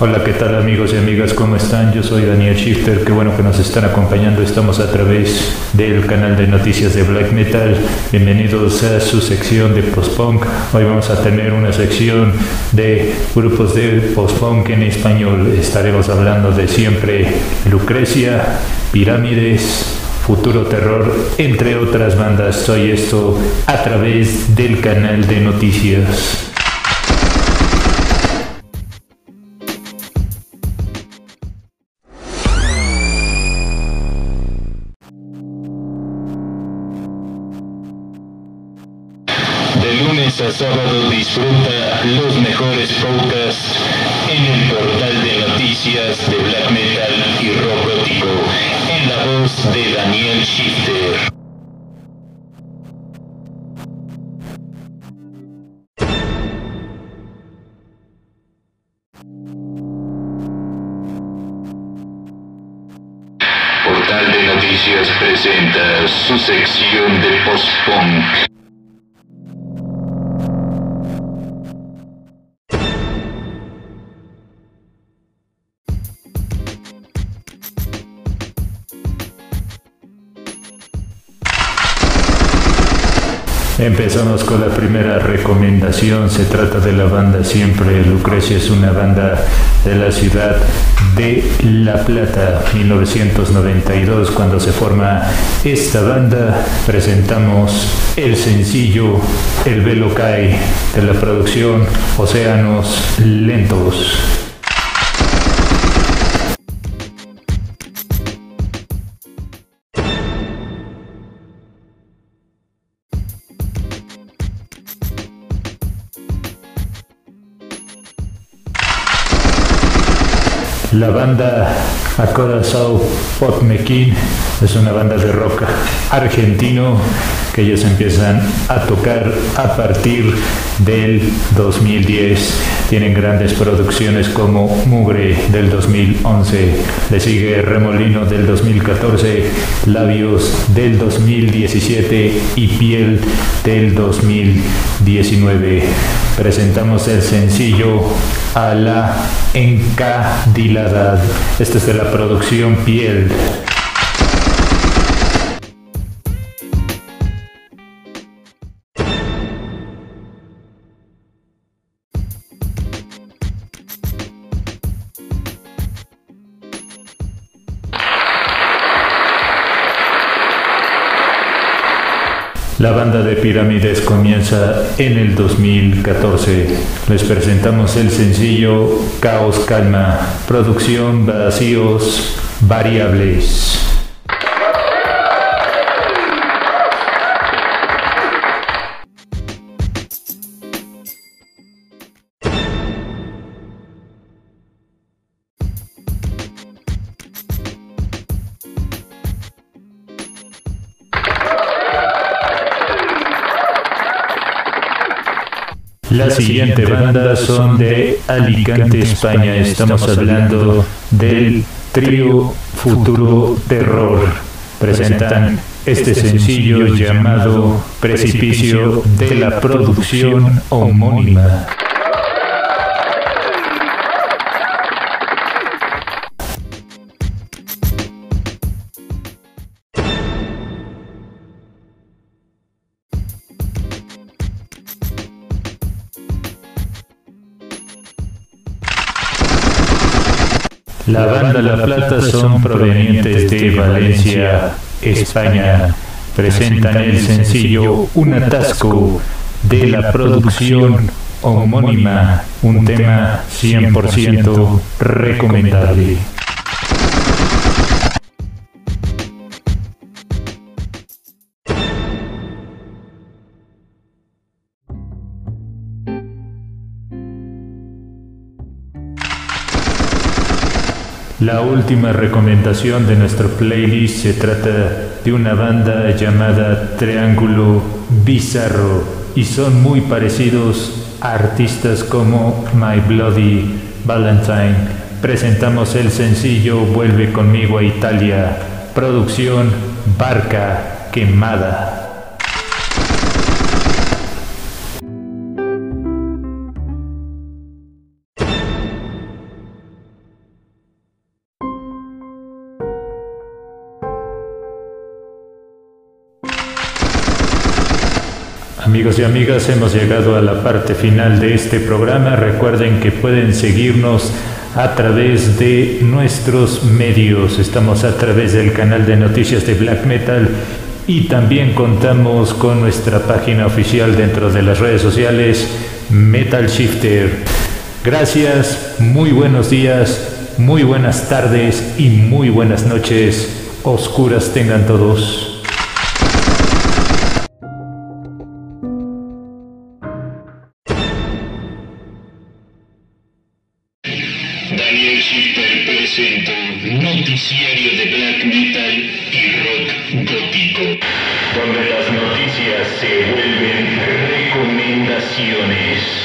Hola, ¿qué tal amigos y amigas? ¿Cómo están? Yo soy Daniel Shifter, qué bueno que nos están acompañando. Estamos a través del canal de noticias de Black Metal. Bienvenidos a su sección de post-punk. Hoy vamos a tener una sección de grupos de post-punk en español. Estaremos hablando de siempre Lucrecia, Pirámides, Futuro Terror, entre otras bandas. Soy esto a través del canal de noticias. Lunes a sábado disfruta los mejores podcasts en el portal de noticias de black metal y rock en la voz de Daniel Shifter. Portal de Noticias presenta su sección de post-punk. Empezamos con la primera recomendación. Se trata de la banda Siempre. Lucrecia es una banda de la ciudad de La Plata, 1992. Cuando se forma esta banda, presentamos el sencillo El velo cae de la producción Océanos Lentos. La banda Acorazao Potmequín es una banda de rock argentino que ellos empiezan a tocar a partir del 2010. Tienen grandes producciones como Mugre del 2011, le sigue Remolino del 2014, Labios del 2017 y Piel del 2019. Presentamos el sencillo a la encadilada. Esta es de la producción Piel. La banda de Pirámides comienza en el 2014. Les presentamos el sencillo Caos Calma, producción Vacíos Variables. La siguiente banda son de Alicante, España. Estamos hablando del trío Futuro Terror. Presentan este sencillo llamado Precipicio de la producción homónima. La banda La Plata son provenientes de Valencia, España. Presentan el sencillo Un atasco de la producción homónima, un tema 100% recomendable. La última recomendación de nuestro playlist se trata de una banda llamada Triángulo Bizarro y son muy parecidos a artistas como My Bloody Valentine. Presentamos el sencillo Vuelve conmigo a Italia, producción Barca Quemada. Amigos y amigas, hemos llegado a la parte final de este programa. Recuerden que pueden seguirnos a través de nuestros medios. Estamos a través del canal de noticias de Black Metal y también contamos con nuestra página oficial dentro de las redes sociales Metal Shifter. Gracias, muy buenos días, muy buenas tardes y muy buenas noches. Oscuras tengan todos. De black metal y rock gótico, donde las noticias se vuelven recomendaciones.